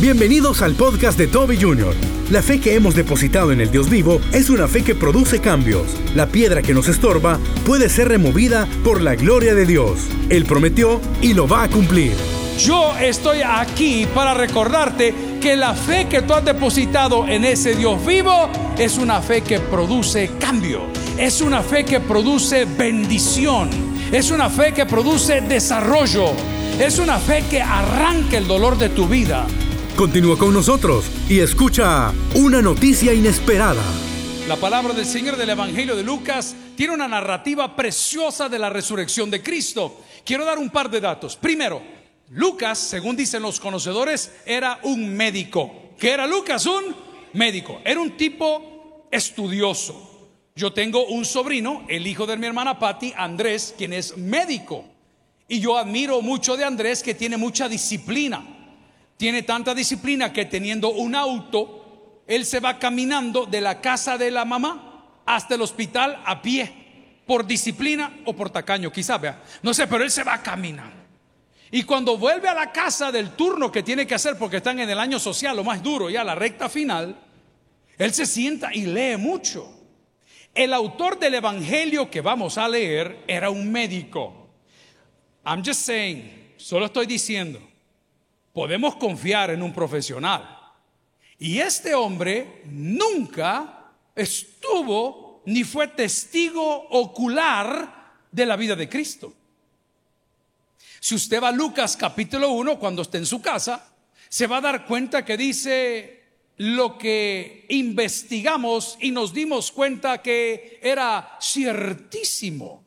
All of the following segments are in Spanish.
Bienvenidos al podcast de Toby Jr. La fe que hemos depositado en el Dios vivo es una fe que produce cambios. La piedra que nos estorba puede ser removida por la gloria de Dios. Él prometió y lo va a cumplir. Yo estoy aquí para recordarte que la fe que tú has depositado en ese Dios vivo es una fe que produce cambio, es una fe que produce bendición, es una fe que produce desarrollo, es una fe que arranca el dolor de tu vida. Continúa con nosotros y escucha una noticia inesperada. La palabra del Señor del Evangelio de Lucas tiene una narrativa preciosa de la resurrección de Cristo. Quiero dar un par de datos. Primero, Lucas, según dicen los conocedores, era un médico. ¿Qué era Lucas? Un médico. Era un tipo estudioso. Yo tengo un sobrino, el hijo de mi hermana Patty, Andrés, quien es médico. Y yo admiro mucho de Andrés que tiene mucha disciplina. Tiene tanta disciplina que teniendo un auto, él se va caminando de la casa de la mamá hasta el hospital a pie, por disciplina o por tacaño, quizá vea. No sé, pero él se va caminando. Y cuando vuelve a la casa del turno que tiene que hacer, porque están en el año social, lo más duro, ya la recta final, él se sienta y lee mucho. El autor del evangelio que vamos a leer era un médico. I'm just saying, solo estoy diciendo podemos confiar en un profesional. Y este hombre nunca estuvo ni fue testigo ocular de la vida de Cristo. Si usted va a Lucas capítulo 1, cuando esté en su casa, se va a dar cuenta que dice lo que investigamos y nos dimos cuenta que era ciertísimo.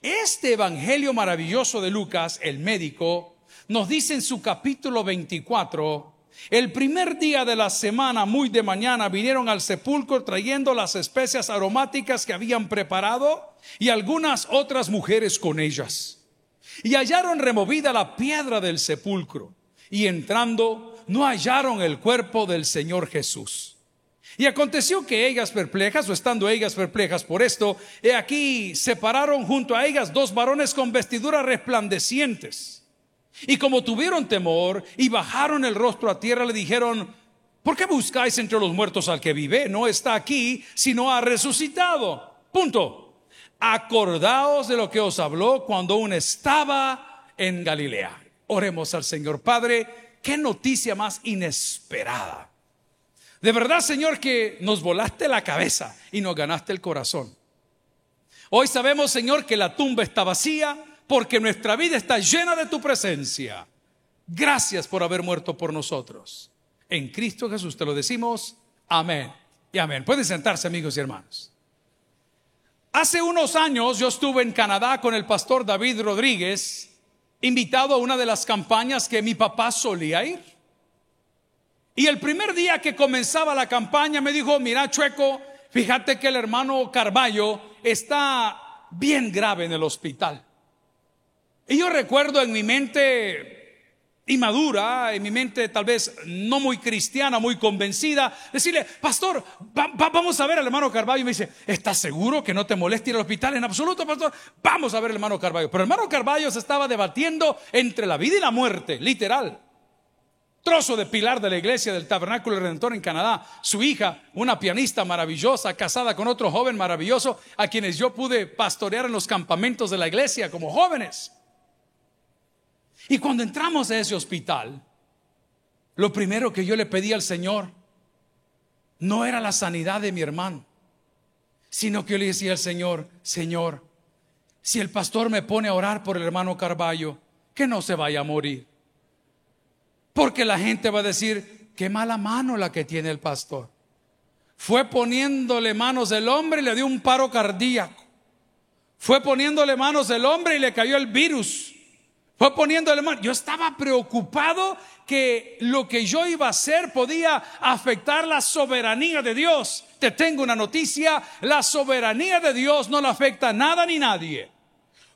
Este evangelio maravilloso de Lucas, el médico, nos dice en su capítulo 24, el primer día de la semana, muy de mañana, vinieron al sepulcro trayendo las especias aromáticas que habían preparado y algunas otras mujeres con ellas. Y hallaron removida la piedra del sepulcro y entrando no hallaron el cuerpo del Señor Jesús. Y aconteció que ellas perplejas, o estando ellas perplejas por esto, he aquí separaron junto a ellas dos varones con vestiduras resplandecientes y como tuvieron temor y bajaron el rostro a tierra, le dijeron, ¿por qué buscáis entre los muertos al que vive? No está aquí, sino ha resucitado. Punto. Acordaos de lo que os habló cuando aún estaba en Galilea. Oremos al Señor. Padre, qué noticia más inesperada. De verdad, Señor, que nos volaste la cabeza y nos ganaste el corazón. Hoy sabemos, Señor, que la tumba está vacía, porque nuestra vida está llena de tu presencia. Gracias por haber muerto por nosotros. En Cristo Jesús te lo decimos. Amén y amén. Pueden sentarse amigos y hermanos. Hace unos años yo estuve en Canadá con el pastor David Rodríguez, invitado a una de las campañas que mi papá solía ir. Y el primer día que comenzaba la campaña me dijo, mira Chueco, fíjate que el hermano Carballo está bien grave en el hospital. Y yo recuerdo en mi mente inmadura, en mi mente tal vez no muy cristiana, muy convencida, decirle, pastor, vamos a ver al hermano Carballo. Y me dice, ¿estás seguro que no te moleste ir al hospital? En absoluto, pastor, vamos a ver al hermano Carballo. Pero el hermano Carballo se estaba debatiendo entre la vida y la muerte, literal. Trozo de pilar de la iglesia del Tabernáculo Redentor en Canadá. Su hija, una pianista maravillosa, casada con otro joven maravilloso, a quienes yo pude pastorear en los campamentos de la iglesia como jóvenes. Y cuando entramos a ese hospital, lo primero que yo le pedí al Señor no era la sanidad de mi hermano, sino que yo le decía al Señor, Señor, si el pastor me pone a orar por el hermano Carballo, que no se vaya a morir. Porque la gente va a decir, qué mala mano la que tiene el pastor. Fue poniéndole manos del hombre y le dio un paro cardíaco. Fue poniéndole manos del hombre y le cayó el virus. Fue poniéndole mano. Yo estaba preocupado que lo que yo iba a hacer podía afectar la soberanía de Dios. Te tengo una noticia, la soberanía de Dios no le afecta a nada ni nadie.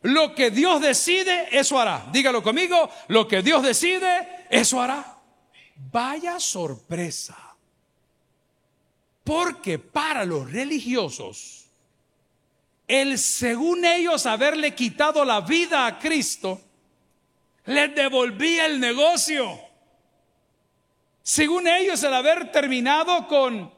Lo que Dios decide, eso hará. Dígalo conmigo, lo que Dios decide, eso hará. Vaya sorpresa. Porque para los religiosos, el según ellos haberle quitado la vida a Cristo, les devolvía el negocio. Según ellos, el haber terminado con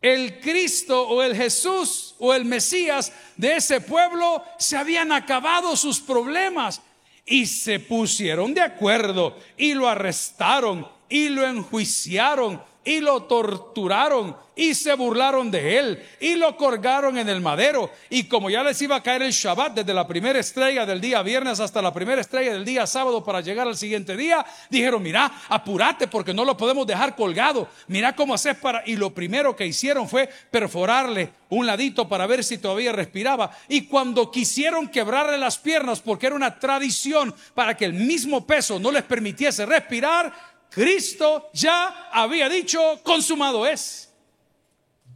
el Cristo o el Jesús o el Mesías de ese pueblo, se habían acabado sus problemas y se pusieron de acuerdo y lo arrestaron y lo enjuiciaron y lo torturaron y se burlaron de él y lo colgaron en el madero. Y como ya les iba a caer el Shabbat desde la primera estrella del día viernes hasta la primera estrella del día sábado para llegar al siguiente día, dijeron, mira, apúrate porque no lo podemos dejar colgado. Mira cómo haces para... Y lo primero que hicieron fue perforarle un ladito para ver si todavía respiraba. Y cuando quisieron quebrarle las piernas porque era una tradición para que el mismo peso no les permitiese respirar, Cristo ya había dicho, consumado es.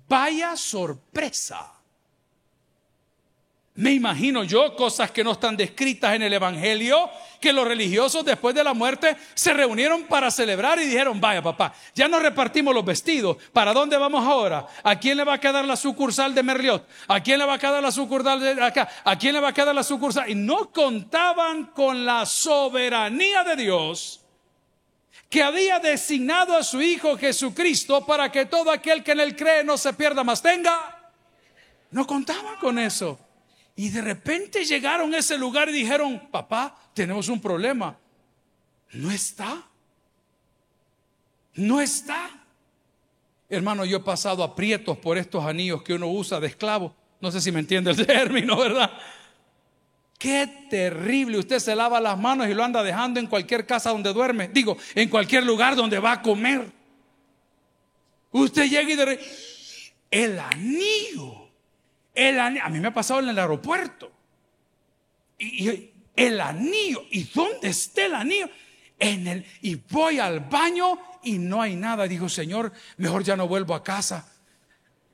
Vaya sorpresa. Me imagino yo cosas que no están descritas en el Evangelio, que los religiosos después de la muerte se reunieron para celebrar y dijeron, vaya papá, ya nos repartimos los vestidos, ¿para dónde vamos ahora? ¿A quién le va a quedar la sucursal de Merliot? ¿A quién le va a quedar la sucursal de acá? ¿A quién le va a quedar la sucursal? Y no contaban con la soberanía de Dios que había designado a su Hijo Jesucristo para que todo aquel que en él cree no se pierda más tenga. No contaba con eso. Y de repente llegaron a ese lugar y dijeron, papá, tenemos un problema. No está. No está. Hermano, yo he pasado aprietos por estos anillos que uno usa de esclavo. No sé si me entiende el término, ¿verdad? Qué terrible. Usted se lava las manos y lo anda dejando en cualquier casa donde duerme. Digo, en cualquier lugar donde va a comer. Usted llega y de el anillo. El anillo. A mí me ha pasado en el aeropuerto. Y, el anillo. ¿Y dónde está el anillo? En el, y voy al baño y no hay nada. Digo, Señor, mejor ya no vuelvo a casa.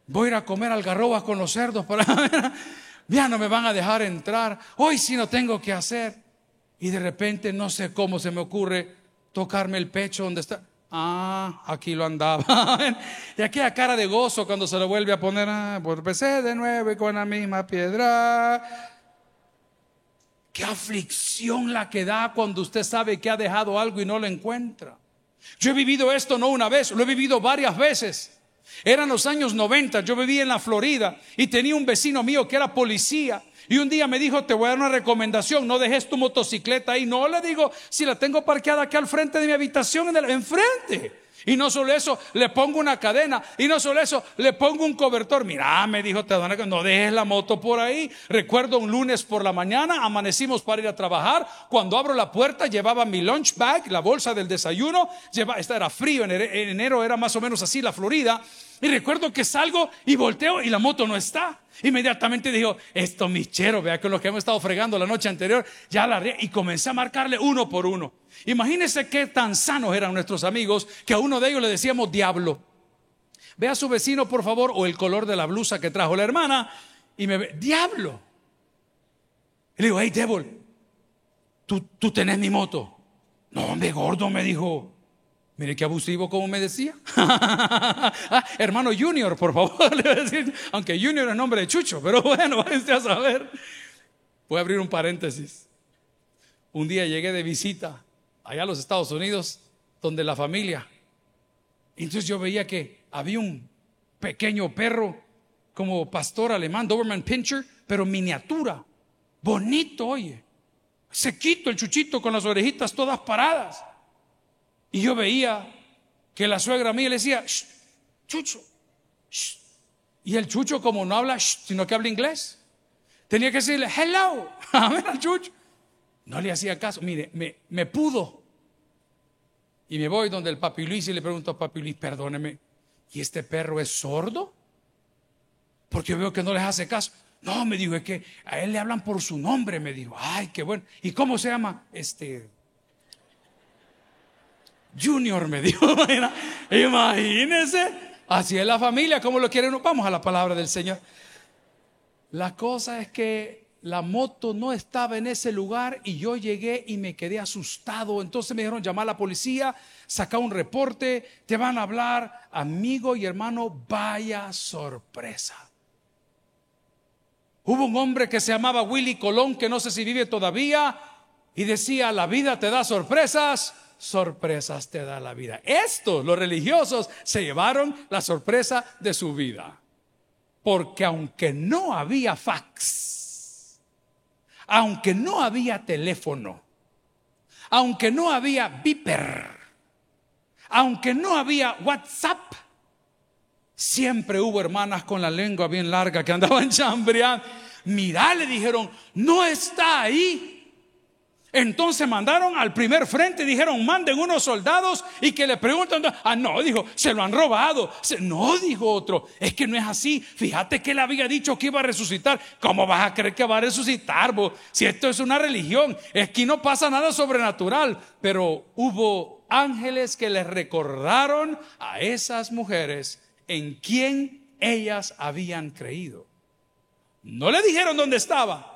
Voy a ir a comer algarrobas con los cerdos para ya no me van a dejar entrar, hoy sí no tengo que hacer. Y de repente no sé cómo se me ocurre tocarme el pecho donde está. Ah, aquí lo andaba. y aquella cara de gozo cuando se lo vuelve a poner, ah, empecé de nuevo con la misma piedra. Qué aflicción la que da cuando usted sabe que ha dejado algo y no lo encuentra. Yo he vivido esto no una vez, lo he vivido varias veces. Eran los años 90, yo vivía en la Florida y tenía un vecino mío que era policía. Y un día me dijo, te voy a dar una recomendación, no dejes tu motocicleta ahí. No le digo, si la tengo parqueada aquí al frente de mi habitación, en el, enfrente. Y no solo eso, le pongo una cadena. Y no solo eso, le pongo un cobertor. Mira, me dijo que no dejes la moto por ahí. Recuerdo un lunes por la mañana, amanecimos para ir a trabajar. Cuando abro la puerta, llevaba mi lunch bag, la bolsa del desayuno. Lleva, era frío, en enero era más o menos así la Florida. Y recuerdo que salgo y volteo y la moto no está. Inmediatamente dijo, esto michero, vea que lo que hemos estado fregando la noche anterior, ya la y comencé a marcarle uno por uno. Imagínense qué tan sanos eran nuestros amigos que a uno de ellos le decíamos diablo. Ve a su vecino, por favor, o el color de la blusa que trajo la hermana, y me ve, diablo. Y le digo, hey, devil, ¿tú, tú tenés mi moto. No, hombre, gordo, me dijo. Mire qué abusivo como me decía. Ah, hermano Junior, por favor, le voy a decir, aunque Junior es nombre de Chucho, pero bueno, váyanse a saber. Voy a abrir un paréntesis. Un día llegué de visita allá a los Estados Unidos, donde la familia. Entonces yo veía que había un pequeño perro como pastor alemán, Doberman Pinscher, pero miniatura, bonito, oye. Sequito el chuchito con las orejitas todas paradas. Y yo veía que la suegra mía le decía, chucho, y el chucho como no habla, sino que habla inglés, tenía que decirle, hello, a ver al chucho. No le hacía caso. Mire, me, me pudo. Y me voy donde el papi Luis y le pregunto a papi Luis, perdóneme, ¿y este perro es sordo? Porque yo veo que no les hace caso. No, me dijo, es que a él le hablan por su nombre, me dijo. Ay, qué bueno. ¿Y cómo se llama? Este. Junior, me dijo. Imagínense. Así es la familia, ¿cómo lo quieren? Vamos a la palabra del Señor. La cosa es que la moto no estaba en ese lugar y yo llegué y me quedé asustado. Entonces me dijeron, llama a la policía, saca un reporte, te van a hablar, amigo y hermano, vaya sorpresa. Hubo un hombre que se llamaba Willy Colón, que no sé si vive todavía, y decía, la vida te da sorpresas, sorpresas te da la vida. Estos, los religiosos, se llevaron la sorpresa de su vida. Porque aunque no había fax, aunque no había teléfono, aunque no había viper, aunque no había WhatsApp, siempre hubo hermanas con la lengua bien larga que andaban chambreando. Mirá, le dijeron, no está ahí. Entonces mandaron al primer frente y dijeron, manden unos soldados y que le pregunten, ah, no, dijo, se lo han robado. No, dijo otro, es que no es así. Fíjate que él había dicho que iba a resucitar. ¿Cómo vas a creer que va a resucitar vos? Si esto es una religión, es que no pasa nada sobrenatural. Pero hubo ángeles que les recordaron a esas mujeres en quien ellas habían creído. No le dijeron dónde estaba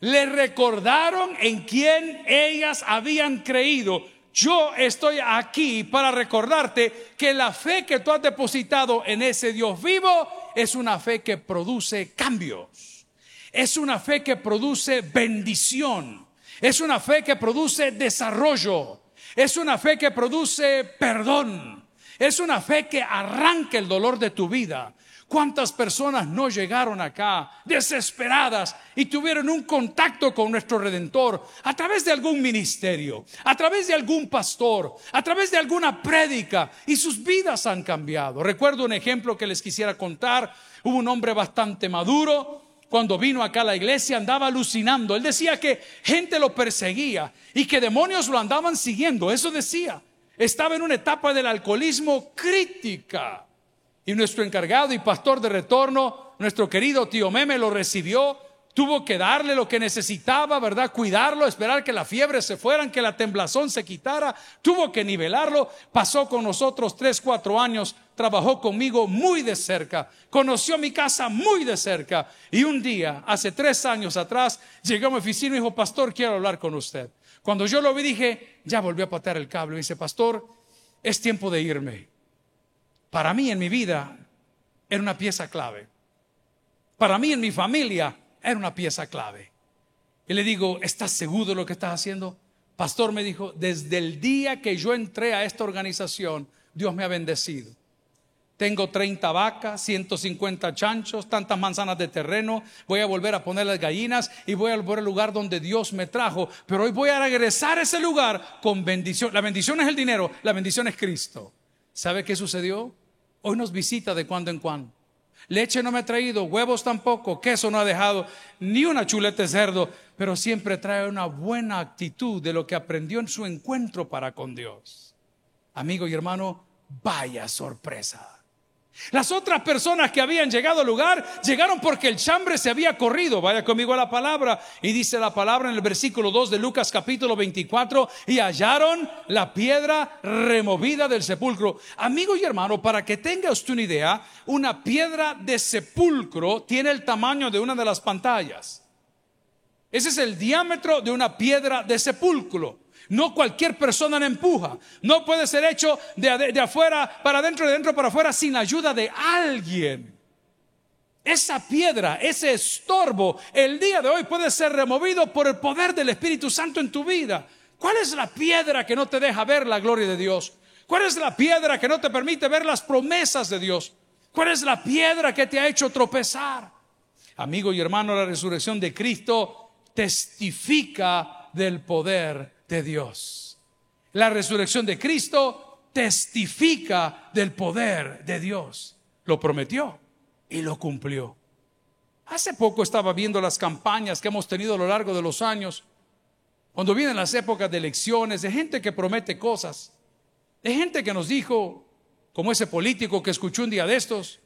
le recordaron en quién ellas habían creído. Yo estoy aquí para recordarte que la fe que tú has depositado en ese Dios vivo es una fe que produce cambios. Es una fe que produce bendición. Es una fe que produce desarrollo. Es una fe que produce perdón. Es una fe que arranca el dolor de tu vida. ¿Cuántas personas no llegaron acá desesperadas y tuvieron un contacto con nuestro Redentor a través de algún ministerio, a través de algún pastor, a través de alguna prédica y sus vidas han cambiado? Recuerdo un ejemplo que les quisiera contar. Hubo un hombre bastante maduro, cuando vino acá a la iglesia andaba alucinando. Él decía que gente lo perseguía y que demonios lo andaban siguiendo. Eso decía. Estaba en una etapa del alcoholismo crítica. Y nuestro encargado y pastor de retorno, nuestro querido tío Meme, lo recibió. Tuvo que darle lo que necesitaba, ¿verdad? Cuidarlo, esperar que la fiebre se fuera, que la temblazón se quitara. Tuvo que nivelarlo. Pasó con nosotros tres, cuatro años. Trabajó conmigo muy de cerca. Conoció mi casa muy de cerca. Y un día, hace tres años atrás, llegó a mi oficina y dijo, pastor, quiero hablar con usted. Cuando yo lo vi, dije, ya volvió a patear el cable. Y dice, pastor, es tiempo de irme para mí en mi vida era una pieza clave. Para mí en mi familia era una pieza clave. Y le digo, ¿estás seguro de lo que estás haciendo? Pastor me dijo, desde el día que yo entré a esta organización, Dios me ha bendecido. Tengo 30 vacas, 150 chanchos, tantas manzanas de terreno. Voy a volver a poner las gallinas y voy a volver al lugar donde Dios me trajo. Pero hoy voy a regresar a ese lugar con bendición. La bendición es el dinero, la bendición es Cristo. ¿Sabe qué sucedió? Hoy nos visita de cuando en cuando. Leche no me ha traído, huevos tampoco, queso no ha dejado, ni una chuleta de cerdo, pero siempre trae una buena actitud de lo que aprendió en su encuentro para con Dios. Amigo y hermano, vaya sorpresa. Las otras personas que habían llegado al lugar llegaron porque el chambre se había corrido. Vaya conmigo a la palabra. Y dice la palabra en el versículo 2 de Lucas capítulo 24. Y hallaron la piedra removida del sepulcro. Amigo y hermano, para que tenga usted una idea, una piedra de sepulcro tiene el tamaño de una de las pantallas. Ese es el diámetro de una piedra de sepulcro. No cualquier persona la empuja. No puede ser hecho de, afuera para adentro, de dentro para afuera sin la ayuda de alguien. Esa piedra, ese estorbo, el día de hoy puede ser removido por el poder del Espíritu Santo en tu vida. ¿Cuál es la piedra que no te deja ver la gloria de Dios? ¿Cuál es la piedra que no te permite ver las promesas de Dios? ¿Cuál es la piedra que te ha hecho tropezar? Amigo y hermano, la resurrección de Cristo testifica del poder de Dios. La resurrección de Cristo testifica del poder de Dios. Lo prometió y lo cumplió. Hace poco estaba viendo las campañas que hemos tenido a lo largo de los años, cuando vienen las épocas de elecciones, de gente que promete cosas, de gente que nos dijo, como ese político que escuchó un día de estos,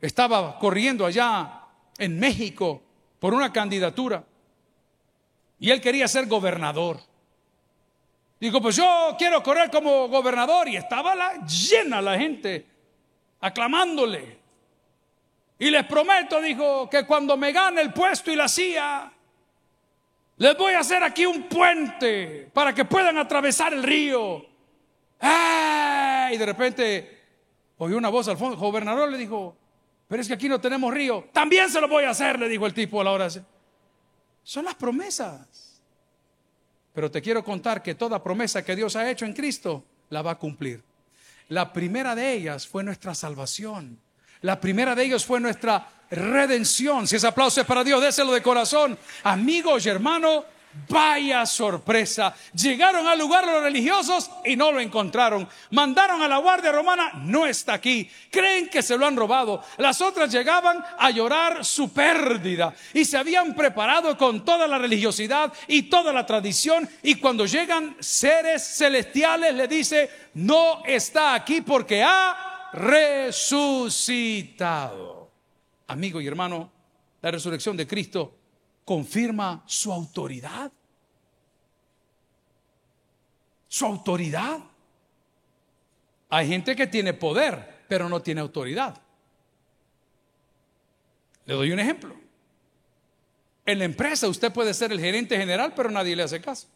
estaba corriendo allá en México por una candidatura y él quería ser gobernador. Dijo, pues yo quiero correr como gobernador. Y estaba la, llena la gente aclamándole. Y les prometo, dijo, que cuando me gane el puesto y la silla, les voy a hacer aquí un puente para que puedan atravesar el río. Y de repente oyó una voz al fondo. El gobernador le dijo, pero es que aquí no tenemos río. También se lo voy a hacer, le dijo el tipo a la hora. Son las promesas. Pero te quiero contar que toda promesa que Dios ha hecho en Cristo la va a cumplir. La primera de ellas fue nuestra salvación. La primera de ellas fue nuestra redención. Si ese aplauso es para Dios, déselo de corazón. Amigos y hermanos, Vaya sorpresa. Llegaron al lugar los religiosos y no lo encontraron. Mandaron a la guardia romana, no está aquí. Creen que se lo han robado. Las otras llegaban a llorar su pérdida y se habían preparado con toda la religiosidad y toda la tradición. Y cuando llegan seres celestiales le dice, no está aquí porque ha resucitado. Amigo y hermano, la resurrección de Cristo confirma su autoridad. Su autoridad. Hay gente que tiene poder, pero no tiene autoridad. Le doy un ejemplo. En la empresa usted puede ser el gerente general, pero nadie le hace caso.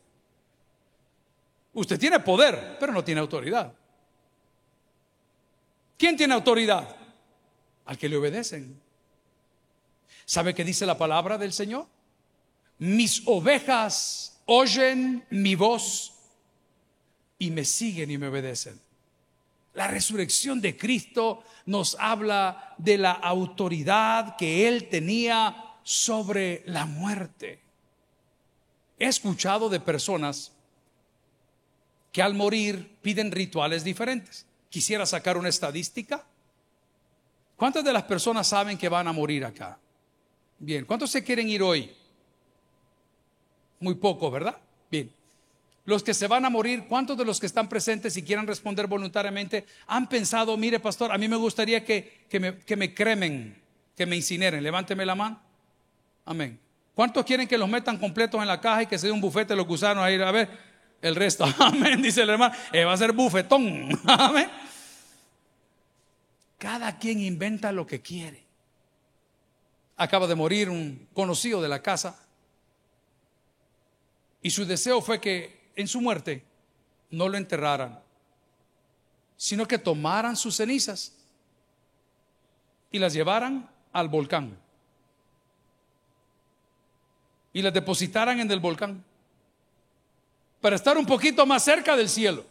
Usted tiene poder, pero no tiene autoridad. ¿Quién tiene autoridad? Al que le obedecen. ¿Sabe qué dice la palabra del Señor? Mis ovejas oyen mi voz y me siguen y me obedecen. La resurrección de Cristo nos habla de la autoridad que Él tenía sobre la muerte. He escuchado de personas que al morir piden rituales diferentes. Quisiera sacar una estadística. ¿Cuántas de las personas saben que van a morir acá? Bien, ¿cuántos se quieren ir hoy? Muy poco, ¿verdad? Bien. Los que se van a morir, ¿cuántos de los que están presentes y quieran responder voluntariamente han pensado, mire pastor, a mí me gustaría que, me, que me cremen, que me incineren? Levánteme la mano. Amén. ¿Cuántos quieren que los metan completos en la caja y que se dé un bufete los gusanos a ir a ver el resto? Amén, dice el hermano. Eh, va a ser bufetón. Amén. Cada quien inventa lo que quiere. Acaba de morir un conocido de la casa y su deseo fue que en su muerte no lo enterraran, sino que tomaran sus cenizas y las llevaran al volcán. Y las depositaran en el volcán para estar un poquito más cerca del cielo.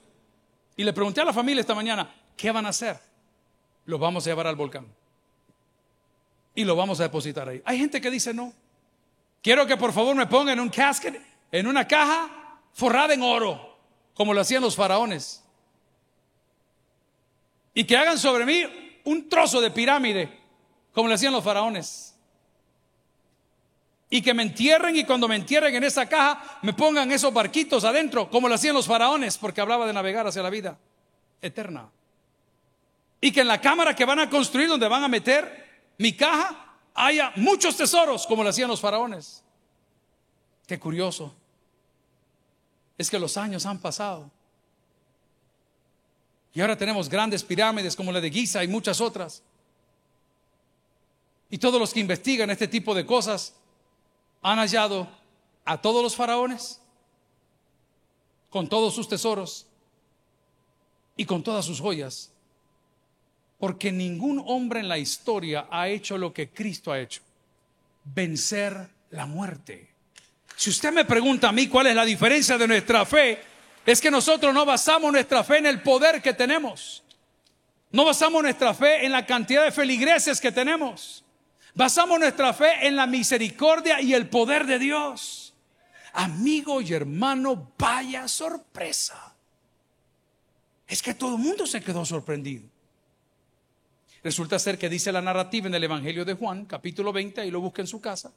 Y le pregunté a la familia esta mañana, ¿qué van a hacer? Los vamos a llevar al volcán. Y lo vamos a depositar ahí. Hay gente que dice no. Quiero que por favor me pongan un casket en una caja forrada en oro, como lo hacían los faraones. Y que hagan sobre mí un trozo de pirámide, como lo hacían los faraones. Y que me entierren y cuando me entierren en esa caja me pongan esos barquitos adentro, como lo hacían los faraones, porque hablaba de navegar hacia la vida eterna. Y que en la cámara que van a construir, donde van a meter mi caja, haya muchos tesoros, como lo hacían los faraones. Qué curioso. Es que los años han pasado. Y ahora tenemos grandes pirámides como la de Giza y muchas otras. Y todos los que investigan este tipo de cosas han hallado a todos los faraones con todos sus tesoros y con todas sus joyas. Porque ningún hombre en la historia ha hecho lo que Cristo ha hecho. Vencer la muerte. Si usted me pregunta a mí cuál es la diferencia de nuestra fe, es que nosotros no basamos nuestra fe en el poder que tenemos. No basamos nuestra fe en la cantidad de feligreses que tenemos. Basamos nuestra fe en la misericordia y el poder de Dios. Amigo y hermano, vaya sorpresa. Es que todo el mundo se quedó sorprendido. Resulta ser que dice la narrativa en el Evangelio de Juan, capítulo 20, ahí lo busca en su casa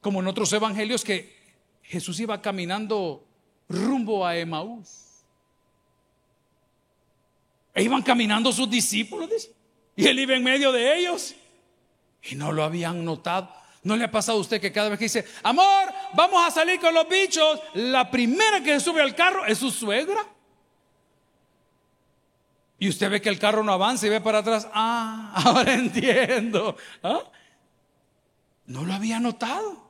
como en otros evangelios que Jesús iba caminando rumbo a Emaús. E iban caminando sus discípulos, y él iba en medio de ellos. Y no lo habían notado. ¿No le ha pasado a usted que cada vez que dice, amor, vamos a salir con los bichos, la primera que sube al carro es su suegra? Y usted ve que el carro no avanza y ve para atrás, ah, ahora entiendo. ¿Ah? No lo había notado.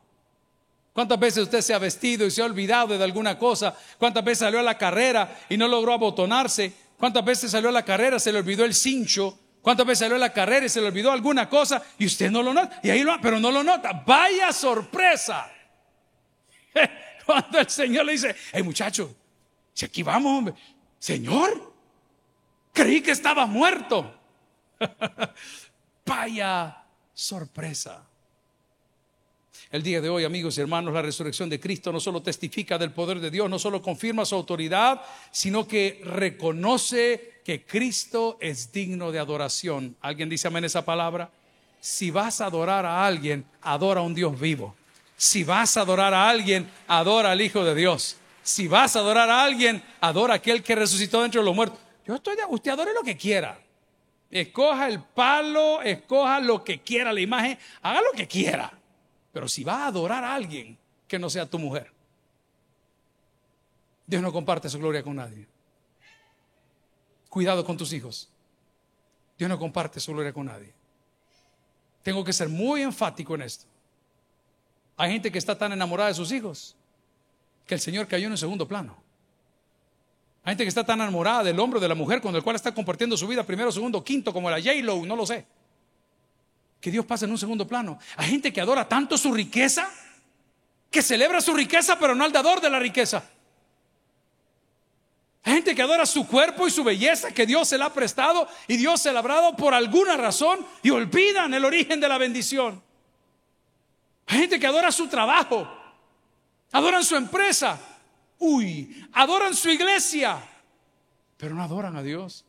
¿Cuántas veces usted se ha vestido y se ha olvidado de alguna cosa? ¿Cuántas veces salió a la carrera y no logró abotonarse? ¿Cuántas veces salió a la carrera, se le olvidó el cincho? ¿Cuántas veces salió a la carrera y se le olvidó alguna cosa y usted no lo nota? Y ahí lo, pero no lo nota. Vaya sorpresa. Cuando el Señor le dice, hey muchacho, si aquí vamos, hombre. Señor, creí que estaba muerto. Vaya sorpresa. El día de hoy, amigos y hermanos, la resurrección de Cristo no solo testifica del poder de Dios, no solo confirma su autoridad, sino que reconoce que Cristo es digno de adoración. ¿Alguien dice amén esa palabra? Si vas a adorar a alguien, adora a un Dios vivo. Si vas a adorar a alguien, adora al Hijo de Dios. Si vas a adorar a alguien, adora a aquel que resucitó dentro de los muertos. Yo estoy de, usted adore lo que quiera. Escoja el palo, escoja lo que quiera, la imagen, haga lo que quiera. Pero si va a adorar a alguien que no sea tu mujer, Dios no comparte su gloria con nadie. Cuidado con tus hijos. Dios no comparte su gloria con nadie. Tengo que ser muy enfático en esto. Hay gente que está tan enamorada de sus hijos que el Señor cayó en un segundo plano. Hay gente que está tan enamorada del hombre o de la mujer con el cual está compartiendo su vida primero, segundo, quinto, como la J-Lo, no lo sé. Que Dios pasa en un segundo plano. Hay gente que adora tanto su riqueza que celebra su riqueza, pero no al dador de la riqueza. Hay gente que adora su cuerpo y su belleza que Dios se la ha prestado y Dios se la ha dado por alguna razón y olvidan el origen de la bendición. Hay gente que adora su trabajo, adoran su empresa, uy, adoran su iglesia, pero no adoran a Dios.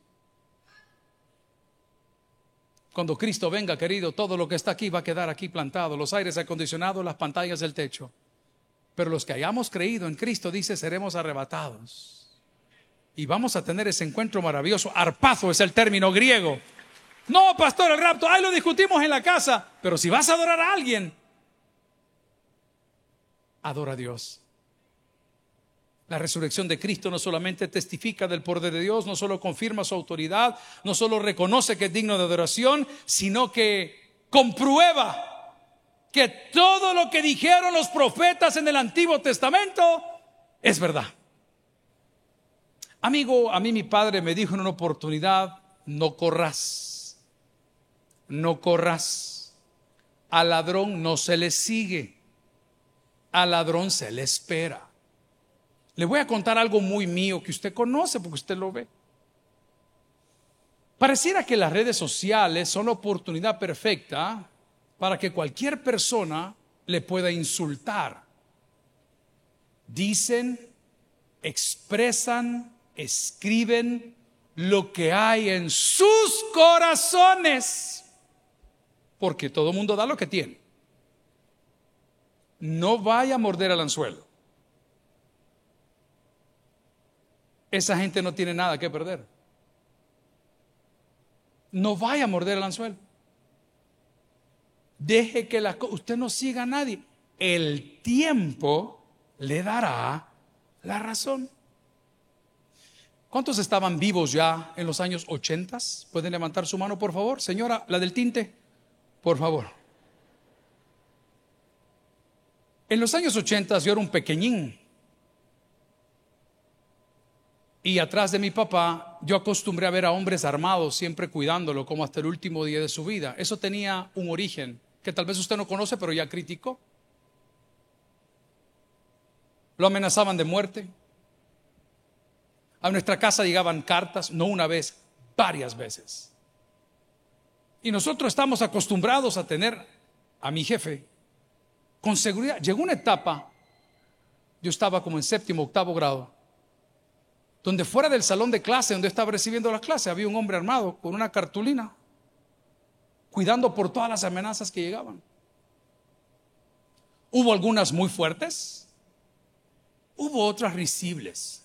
Cuando Cristo venga, querido, todo lo que está aquí va a quedar aquí plantado, los aires acondicionados, las pantallas del techo. Pero los que hayamos creído en Cristo, dice, seremos arrebatados. Y vamos a tener ese encuentro maravilloso. Arpazo es el término griego. No, pastor, el rapto, ahí lo discutimos en la casa. Pero si vas a adorar a alguien, adora a Dios. La resurrección de Cristo no solamente testifica del poder de Dios, no solo confirma su autoridad, no solo reconoce que es digno de adoración, sino que comprueba que todo lo que dijeron los profetas en el Antiguo Testamento es verdad. Amigo, a mí mi padre me dijo en una oportunidad, no corras, no corras, al ladrón no se le sigue al ladrón se le espera. Le voy a contar algo muy mío que usted conoce porque usted lo ve. Pareciera que las redes sociales son la oportunidad perfecta para que cualquier persona le pueda insultar. Dicen, expresan, escriben lo que hay en sus corazones. Porque todo mundo da lo que tiene no vaya a morder el anzuelo. Esa gente no tiene nada que perder. No vaya a morder el anzuelo. Deje que usted no siga a nadie. El tiempo le dará la razón. ¿Cuántos estaban vivos ya en los años 80? ¿Pueden levantar su mano, por favor? Señora, la del tinte, por favor. En los años 80 yo era un pequeñín. Y atrás de mi papá yo acostumbré a ver a hombres armados siempre cuidándolo como hasta el último día de su vida. Eso tenía un origen que tal vez usted no conoce, pero ya criticó. Lo amenazaban de muerte. A nuestra casa llegaban cartas, no una vez, varias veces. Y nosotros estamos acostumbrados a tener a mi jefe con seguridad. Llegó una etapa, yo estaba como en séptimo, octavo grado, donde fuera del salón de clase, donde estaba recibiendo la clase, había un hombre armado con una cartulina, cuidando por todas las amenazas que llegaban. Hubo algunas muy fuertes, hubo otras risibles.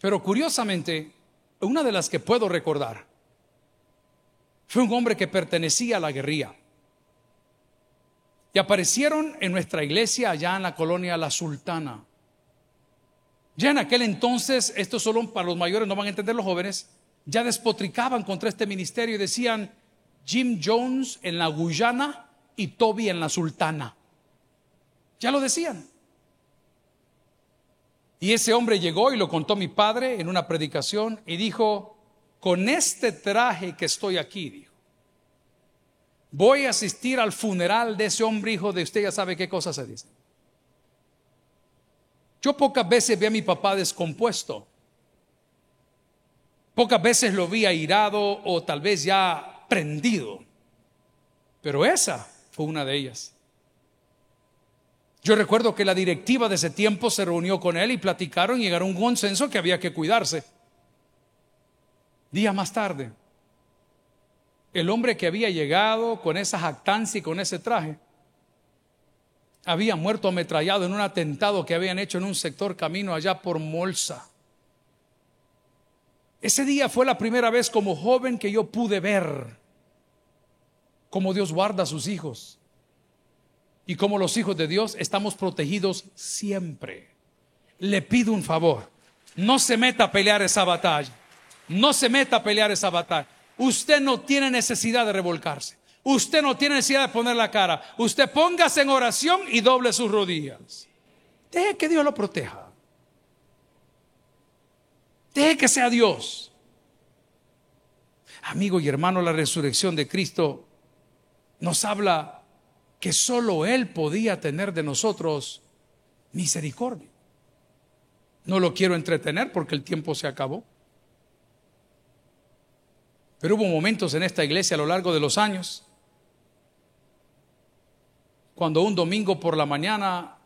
Pero curiosamente, una de las que puedo recordar fue un hombre que pertenecía a la guerrilla y aparecieron en nuestra iglesia allá en la colonia La Sultana. Ya en aquel entonces, esto solo para los mayores, no van a entender los jóvenes, ya despotricaban contra este ministerio y decían Jim Jones en la Guyana y Toby en la Sultana. Ya lo decían. Y ese hombre llegó y lo contó mi padre en una predicación y dijo, con este traje que estoy aquí, dijo, voy a asistir al funeral de ese hombre hijo de usted, ya sabe qué cosa se dice. Yo pocas veces vi a mi papá descompuesto. Pocas veces lo vi airado o tal vez ya prendido. Pero esa fue una de ellas. Yo recuerdo que la directiva de ese tiempo se reunió con él y platicaron y llegaron a un consenso que había que cuidarse. Día más tarde, el hombre que había llegado con esa jactancia y con ese traje, había muerto ametrallado en un atentado que habían hecho en un sector camino allá por Molsa. Ese día fue la primera vez como joven que yo pude ver cómo Dios guarda a sus hijos y como los hijos de Dios estamos protegidos siempre. Le pido un favor, no se meta a pelear esa batalla, no se meta a pelear esa batalla. Usted no tiene necesidad de revolcarse. Usted no tiene necesidad de poner la cara. Usted póngase en oración y doble sus rodillas. Deje que Dios lo proteja. Deje que sea Dios. Amigo y hermano, la resurrección de Cristo nos habla que solo Él podía tener de nosotros misericordia. No lo quiero entretener porque el tiempo se acabó. Pero hubo momentos en esta iglesia a lo largo de los años cuando un domingo por la mañana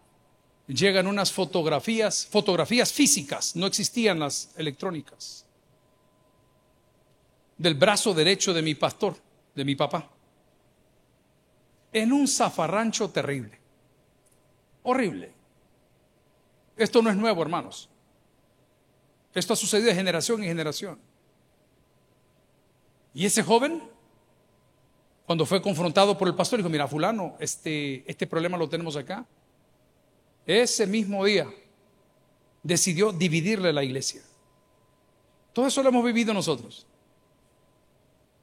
llegan unas fotografías, fotografías físicas, no existían las electrónicas, del brazo derecho de mi pastor, de mi papá, en un zafarrancho terrible, horrible. Esto no es nuevo, hermanos. Esto ha sucedido de generación en generación. Y ese joven, cuando fue confrontado por el pastor, dijo, mira, fulano, este, este problema lo tenemos acá ese mismo día decidió dividirle la iglesia. Todo eso lo hemos vivido nosotros.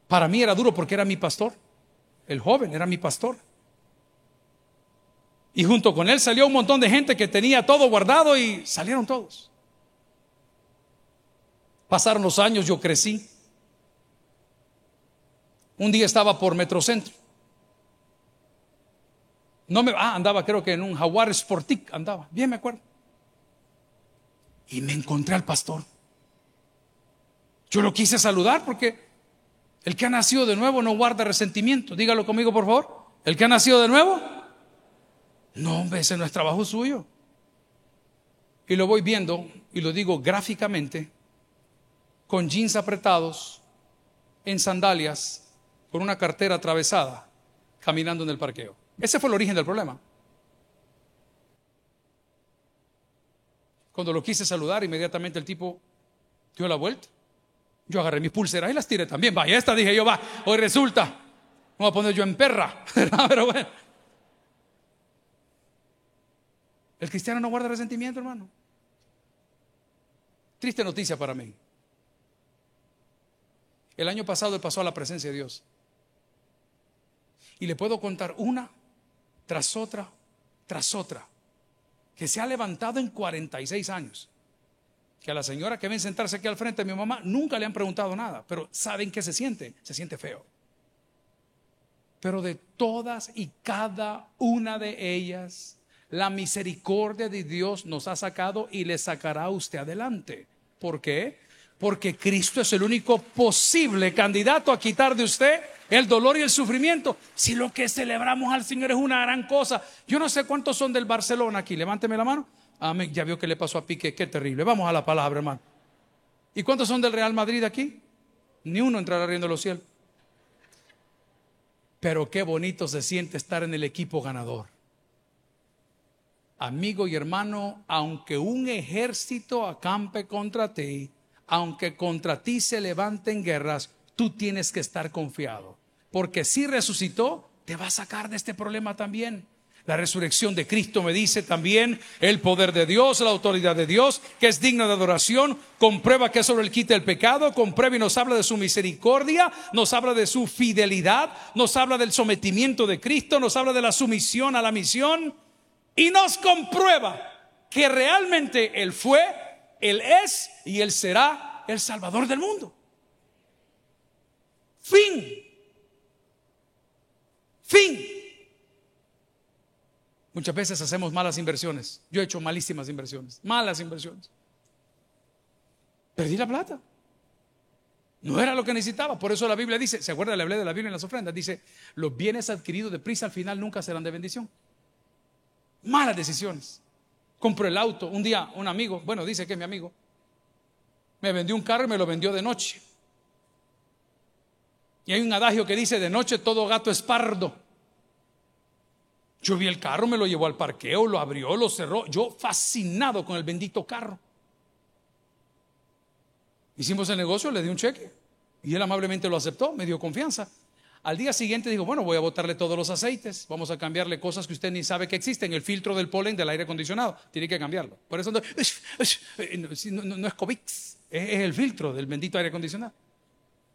Para mí era duro porque era mi pastor. El joven era mi pastor. Y junto con él salió un montón de gente que tenía todo guardado y salieron todos. Pasaron los años, yo crecí. Un día estaba por Metrocentro no me, ah, andaba creo que en un Jaguar Sportic, andaba, bien me acuerdo. Y me encontré al pastor. Yo lo quise saludar porque el que ha nacido de nuevo no guarda resentimiento. Dígalo conmigo, por favor. El que ha nacido de nuevo, no, hombre, ese no es trabajo suyo. Y lo voy viendo, y lo digo gráficamente, con jeans apretados, en sandalias, con una cartera atravesada, caminando en el parqueo. Ese fue el origen del problema. Cuando lo quise saludar, inmediatamente el tipo dio la vuelta. Yo agarré mis pulseras y las tiré también. Vaya, esta dije yo, va, hoy resulta. Me voy a poner yo en perra. Pero bueno. El cristiano no guarda resentimiento, hermano. Triste noticia para mí. El año pasado él pasó a la presencia de Dios. Y le puedo contar una tras otra, tras otra, que se ha levantado en 46 años. Que a la señora que ven sentarse aquí al frente de mi mamá nunca le han preguntado nada, pero ¿saben qué se siente? Se siente feo. Pero de todas y cada una de ellas, la misericordia de Dios nos ha sacado y le sacará a usted adelante. ¿Por qué? Porque Cristo es el único posible candidato a quitar de usted el dolor y el sufrimiento. Si lo que celebramos al Señor es una gran cosa. Yo no sé cuántos son del Barcelona aquí. Levánteme la mano. Amén. Ya vio que le pasó a Pique. Qué terrible. Vamos a la palabra, hermano. ¿Y cuántos son del Real Madrid aquí? Ni uno entrará riendo los cielos. Pero qué bonito se siente estar en el equipo ganador. Amigo y hermano, aunque un ejército acampe contra ti, aunque contra ti se levanten guerras, tú tienes que estar confiado. Porque si resucitó, te va a sacar de este problema también. La resurrección de Cristo me dice también el poder de Dios, la autoridad de Dios, que es digna de adoración, comprueba que sobre él quita el pecado, comprueba y nos habla de su misericordia, nos habla de su fidelidad, nos habla del sometimiento de Cristo, nos habla de la sumisión a la misión y nos comprueba que realmente Él fue, Él es y Él será el Salvador del mundo. Fin. Fin. Muchas veces hacemos malas inversiones. Yo he hecho malísimas inversiones, malas inversiones. Perdí la plata. No era lo que necesitaba. Por eso la Biblia dice, ¿se acuerda? Le hablé de la Biblia en las ofrendas. Dice, los bienes adquiridos de prisa al final nunca serán de bendición. Malas decisiones. Compró el auto. Un día un amigo, bueno, dice que es mi amigo, me vendió un carro y me lo vendió de noche. Y hay un adagio que dice, de noche todo gato es pardo. Yo vi el carro, me lo llevó al parqueo, lo abrió, lo cerró. Yo fascinado con el bendito carro. Hicimos el negocio, le di un cheque y él amablemente lo aceptó, me dio confianza. Al día siguiente dijo, bueno, voy a botarle todos los aceites, vamos a cambiarle cosas que usted ni sabe que existen, el filtro del polen del aire acondicionado, tiene que cambiarlo. Por eso no, es COVID, es el filtro del bendito aire acondicionado.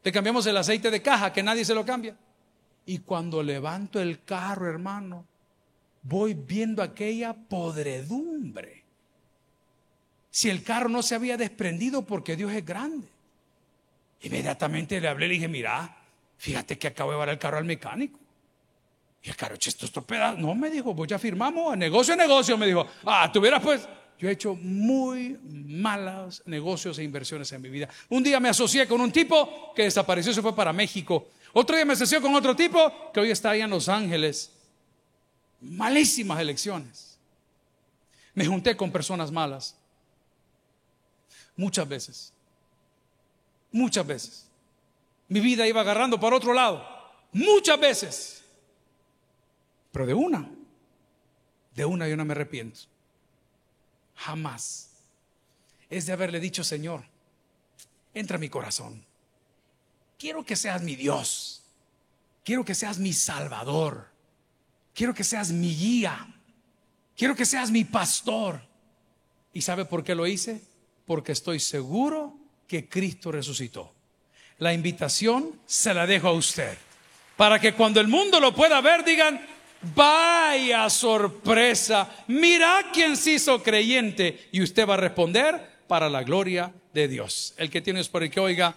Le cambiamos el aceite de caja, que nadie se lo cambia. Y cuando levanto el carro, hermano, voy viendo aquella podredumbre. Si el carro no se había desprendido porque Dios es grande. Inmediatamente le hablé y le dije, mira, fíjate que acabo de llevar el carro al mecánico. Y el carro, esto estropeado. No, me dijo, pues ya firmamos, negocio, negocio. Me dijo, ah, tuvieras pues. Yo he hecho muy malos negocios e inversiones en mi vida. Un día me asocié con un tipo que desapareció, se fue para México. Otro día me asocié con otro tipo que hoy está ahí en Los Ángeles malísimas elecciones. Me junté con personas malas. Muchas veces. Muchas veces. Mi vida iba agarrando para otro lado. Muchas veces. Pero de una. De una yo no me arrepiento. Jamás. Es de haberle dicho, Señor, entra a mi corazón. Quiero que seas mi Dios. Quiero que seas mi Salvador. Quiero que seas mi guía. Quiero que seas mi pastor. ¿Y sabe por qué lo hice? Porque estoy seguro que Cristo resucitó. La invitación se la dejo a usted. Para que cuando el mundo lo pueda ver digan, vaya sorpresa, mira quién se hizo creyente. Y usted va a responder para la gloria de Dios. El que tienes por que oiga,